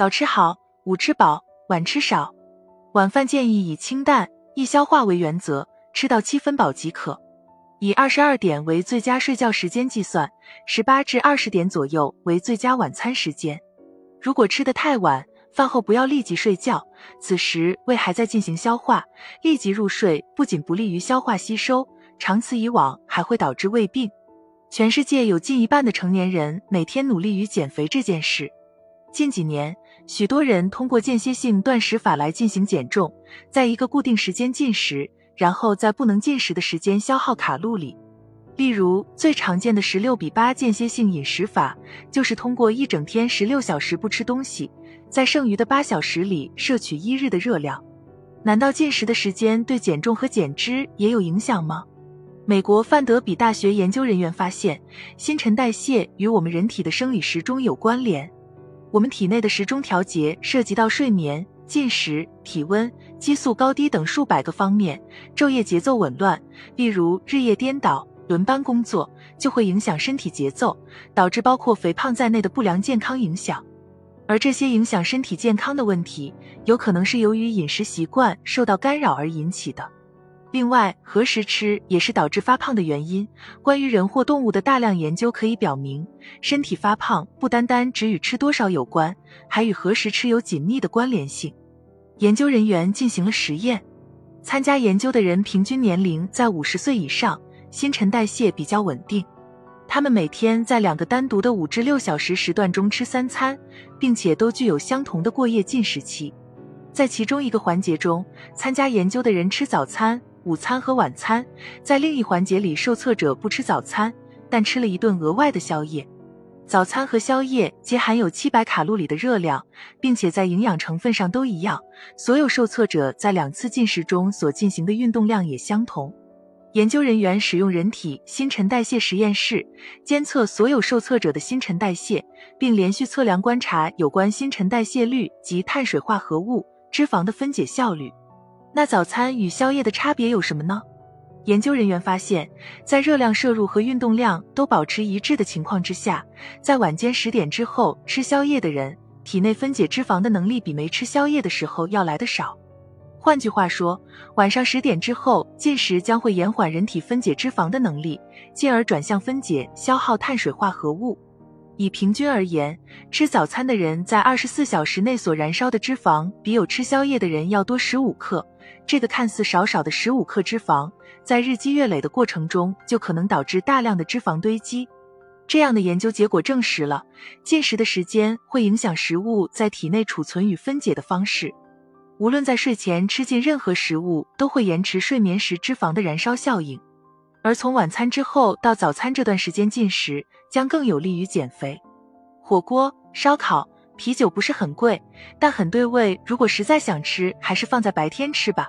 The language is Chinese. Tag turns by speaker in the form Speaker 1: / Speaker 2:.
Speaker 1: 早吃好，午吃饱，晚吃少。晚饭建议以清淡、易消化为原则，吃到七分饱即可。以二十二点为最佳睡觉时间计算，十八至二十点左右为最佳晚餐时间。如果吃得太晚，饭后不要立即睡觉，此时胃还在进行消化，立即入睡不仅不利于消化吸收，长此以往还会导致胃病。全世界有近一半的成年人每天努力于减肥这件事。近几年，许多人通过间歇性断食法来进行减重，在一个固定时间进食，然后在不能进食的时间消耗卡路里。例如，最常见的十六比八间歇性饮食法，就是通过一整天十六小时不吃东西，在剩余的八小时里摄取一日的热量。难道进食的时间对减重和减脂也有影响吗？美国范德比大学研究人员发现，新陈代谢与我们人体的生理时钟有关联。我们体内的时钟调节涉及到睡眠、进食、体温、激素高低等数百个方面。昼夜节奏紊乱，例如日夜颠倒、轮班工作，就会影响身体节奏，导致包括肥胖在内的不良健康影响。而这些影响身体健康的问题，有可能是由于饮食习惯受到干扰而引起的。另外，何时吃也是导致发胖的原因。关于人或动物的大量研究可以表明，身体发胖不单单只与吃多少有关，还与何时吃有紧密的关联性。研究人员进行了实验，参加研究的人平均年龄在五十岁以上，新陈代谢比较稳定。他们每天在两个单独的五至六小时时段中吃三餐，并且都具有相同的过夜进食期。在其中一个环节中，参加研究的人吃早餐。午餐和晚餐，在另一环节里，受测者不吃早餐，但吃了一顿额外的宵夜。早餐和宵夜皆含有七百卡路里的热量，并且在营养成分上都一样。所有受测者在两次进食中所进行的运动量也相同。研究人员使用人体新陈代谢实验室监测所有受测者的新陈代谢，并连续测量观察有关新陈代谢率及碳水化合物、脂肪的分解效率。那早餐与宵夜的差别有什么呢？研究人员发现，在热量摄入和运动量都保持一致的情况之下，在晚间十点之后吃宵夜的人，体内分解脂肪的能力比没吃宵夜的时候要来的少。换句话说，晚上十点之后进食将会延缓人体分解脂肪的能力，进而转向分解消耗碳水化合物。以平均而言，吃早餐的人在二十四小时内所燃烧的脂肪，比有吃宵夜的人要多十五克。这个看似少少的十五克脂肪，在日积月累的过程中，就可能导致大量的脂肪堆积。这样的研究结果证实了，进食的时间会影响食物在体内储存与分解的方式。无论在睡前吃进任何食物，都会延迟睡眠时脂肪的燃烧效应。而从晚餐之后到早餐这段时间进食，将更有利于减肥。火锅、烧烤、啤酒不是很贵，但很对味。如果实在想吃，还是放在白天吃吧。